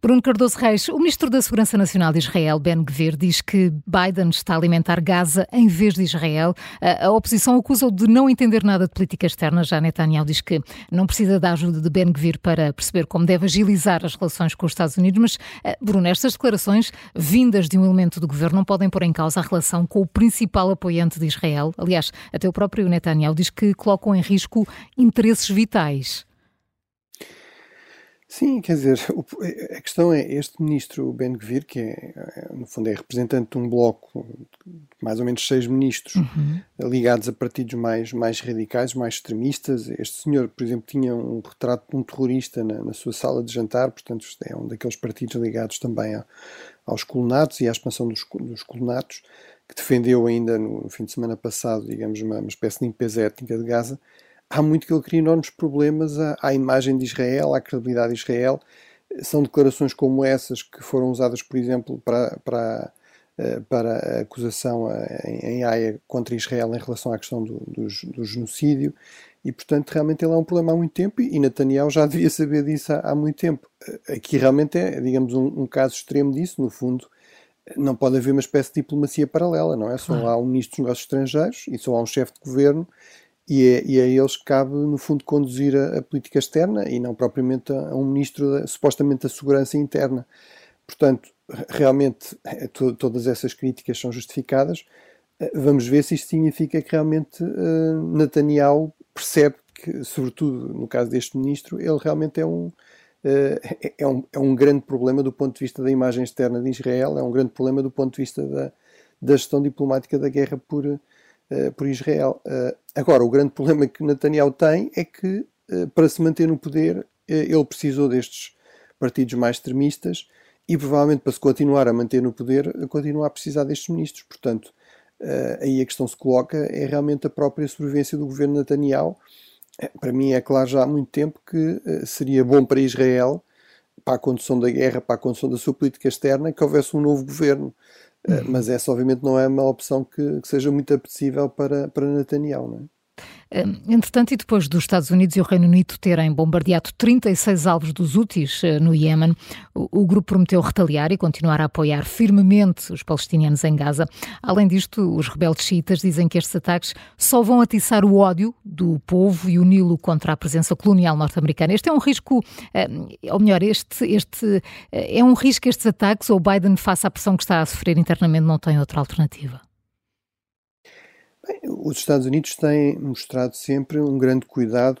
Bruno Cardoso Reis, o ministro da Segurança Nacional de Israel, Ben Gvir, diz que Biden está a alimentar Gaza em vez de Israel. A, oposição acusa-o de não entender nada de política externa. Já Netanyahu diz que não precisa da ajuda de Ben Gvir para perceber como deve agilizar as relações com os Estados Unidos. Mas, eh, Bruno, estas declarações, vindas de um elemento do governo, não podem pôr em causa a relação com o principal apoiante de Israel. Aliás, até o próprio Netanyahu diz que colocam em risco interesses vitais. Sim, quer dizer, a questão é este ministro Ben Gvir, que é, é, no fundo é representante de um bloco de mais ou menos seis ministros uhum. ligados a partidos mais, mais radicais, mais extremistas. Este senhor, por exemplo, tinha um retrato de um terrorista na, na sua sala de jantar, portanto é um daqueles partidos ligados também a, aos colonatos e à expansão dos, dos colonatos, que defendeu ainda no, no fim de semana passado, digamos, uma, uma espécie de limpeza étnica de Gaza há muito que ele cria enormes problemas à, à, imagem de Israel, à credibilidade de Israel. São declarações como essas que foram usadas, por exemplo, para, para, eh, para a acusação eh, em Haia contra Israel em relação à questão do, do, do, genocídio. E, portanto, realmente ele é um problema há muito tempo e Netanyahu já devia saber disso há, há muito tempo. Eh, aqui realmente é, digamos, um, um caso extremo disso. No fundo, não pode haver uma espécie de diplomacia paralela, não é? Só há um ministro dos negócios estrangeiros e só há um chefe de governo e, é, e a eles cabe, no fundo, conduzir a, a, política externa e não propriamente a, a um ministro da, supostamente da segurança interna. Portanto, realmente é, to, todas essas críticas são justificadas. Eh, vamos ver se isto significa que realmente uh, Netanyahu percebe que, sobretudo no caso deste ministro, ele realmente é um, uh, é, um, é um grande problema do ponto de vista da imagem externa de Israel, é um grande problema do ponto de vista da, da gestão diplomática da guerra por, por Israel. Uh, agora, o grande problema que Netanyahu tem é que, uh, para se manter no poder, ele precisou destes partidos mais extremistas e, provavelmente, para se continuar a manter no poder, continua a precisar destes ministros. Portanto, aí a questão se coloca é realmente a própria sobrevivência do governo Netanyahu. Para mim, é claro já há muito tempo que seria bom para Israel, para a condução da guerra, para a condução da sua política externa, que houvesse um novo governo. Eh. Mas essa, obviamente, não é uma opção que, que seja muito apetecível para, para Netanyahu. Não é? Entretanto, e depois dos Estados Unidos e o Reino Unido terem bombardeado 36 alvos dos Houthis eh, no Iémen, o grupo prometeu retaliar e continuar a apoiar firmemente os palestinianos em Gaza. Além disto, os rebeldes xiitas dizem que estes ataques só vão atiçar o ódio do povo e uni-lo contra a presença colonial norte-americana. Este é um risco, ou melhor, este, este eh, é um risco estes ataques ou Biden, face à pressão que está a sofrer internamente, não tem outra alternativa? Bem, os Estados Unidos têm mostrado sempre um grande cuidado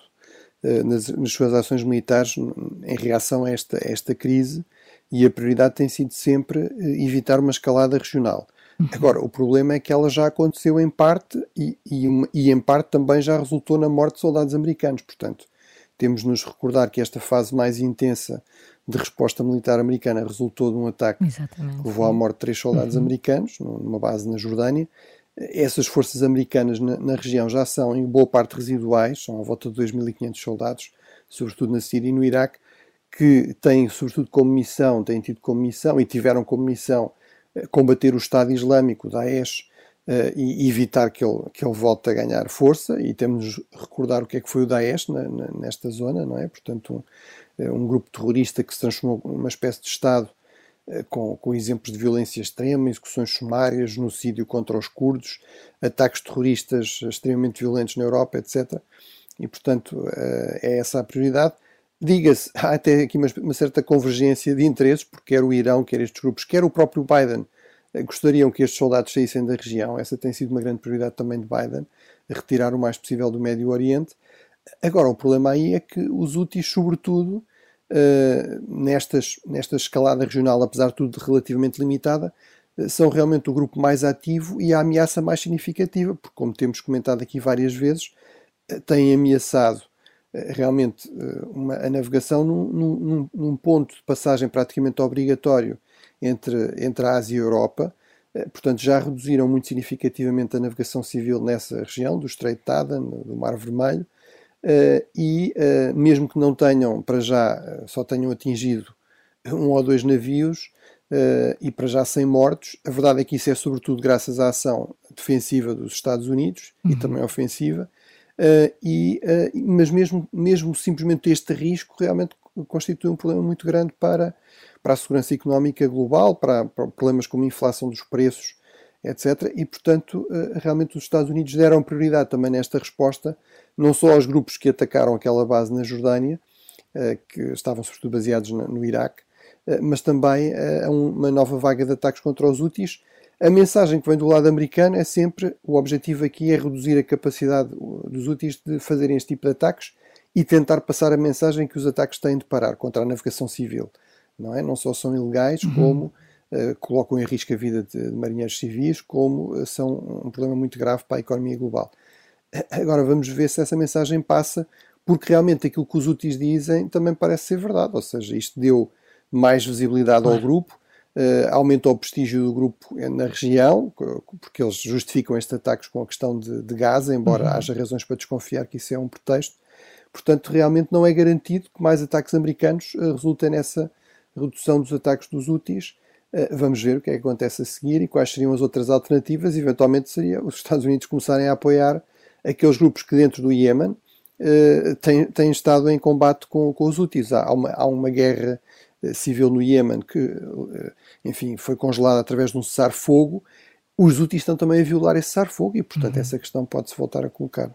uh, nas, nas, suas ações militares em reação a esta, a esta crise e a prioridade tem sido sempre uh, evitar uma escalada regional. Uhum. Agora, o problema é que ela já aconteceu em parte e, e, e, em parte também já resultou na morte de soldados americanos. Portanto, temos de nos recordar que esta fase mais intensa de resposta militar americana resultou de um ataque Exatamente. que levou à morte de três soldados uhum. americanos numa base na Jordânia essas forças americanas na, na, região já são em boa parte residuais, são à volta de 2.500 soldados, sobretudo na Síria e no Iraque, que têm, sobretudo, como missão, têm tido como missão e tiveram como missão eh, combater o Estado Islâmico, Daesh, uh, e evitar que ele, que ele volte a ganhar força. E temos de recordar o que é que foi o Daesh na, nesta zona, não é? Portanto, um, eh, um grupo terrorista que se transformou numa espécie de Estado eh, com, com, exemplos de violência extrema, execuções sumárias, genocídio contra os curdos, ataques terroristas extremamente violentos na Europa, etc. E, portanto, eh, é essa a prioridade. Diga-se, há até aqui uma, uma, certa convergência de interesses, porque quer o Irão, quer estes grupos, quer o próprio Biden, eh, gostariam que estes soldados saíssem da região. Essa tem sido uma grande prioridade também de Biden, retirar o mais possível do Médio Oriente. Agora, o problema aí é que os úteis, sobretudo, nestas, nesta escalada regional, apesar de tudo relativamente limitada, uh, são realmente o grupo mais ativo e a ameaça mais significativa, porque, como temos comentado aqui várias vezes, uh, têm ameaçado realmente uma, a navegação num, num, num, ponto de passagem praticamente obrigatório entre, entre a Ásia e a Europa. Portanto, já reduziram muito significativamente a navegação civil nessa região, do Estreito de Aden, do Mar Vermelho, e uh, mesmo que não tenham, para já, uh, só tenham atingido um ou dois navios e para já sem mortos, a verdade é que isso é sobretudo graças à ação defensiva dos Estados Unidos uhum. e também ofensiva. e, mas mesmo, mesmo simplesmente este risco realmente constitui um problema muito grande para, para a segurança económica global, para, para problemas como a inflação dos preços, etc. E, portanto, realmente os Estados Unidos deram prioridade também nesta resposta, não só aos grupos que atacaram aquela base na Jordânia, que estavam sobretudo baseados no Iraque, mas também a uma nova vaga de ataques contra os úteis, a mensagem que vem do lado americano é sempre o objetivo aqui é reduzir a capacidade dos úteis de fazerem este tipo de ataques e tentar passar a mensagem que os ataques têm de parar contra a navegação civil. Não é? Não só são ilegais, uhum. como colocam em risco a vida de, marinheiros civis, como uh, são um problema muito grave para a economia global. Agora vamos ver se essa mensagem passa, porque realmente aquilo que os úteis dizem também parece ser verdade, ou seja, isto deu mais visibilidade ao grupo, aumentou o prestígio do grupo na região, porque eles justificam estes ataques com a questão de, de Gaza, embora uhum. haja razões para desconfiar que isso é um pretexto. Portanto, realmente não é garantido que mais ataques americanos resultem nessa redução dos ataques dos úteis. Uh, vamos ver o que é que acontece a seguir e quais seriam as outras alternativas. Eventualmente seria os Estados Unidos começarem a apoiar aqueles grupos que dentro do Iémen têm, têm estado em combate com, com os úteis. Há uma, há uma guerra civil no Iémen que, eh, enfim, foi congelada através de um cessar-fogo, os úteis estão também a violar esse cessar-fogo e, portanto, uhum. essa questão pode-se voltar a colocar.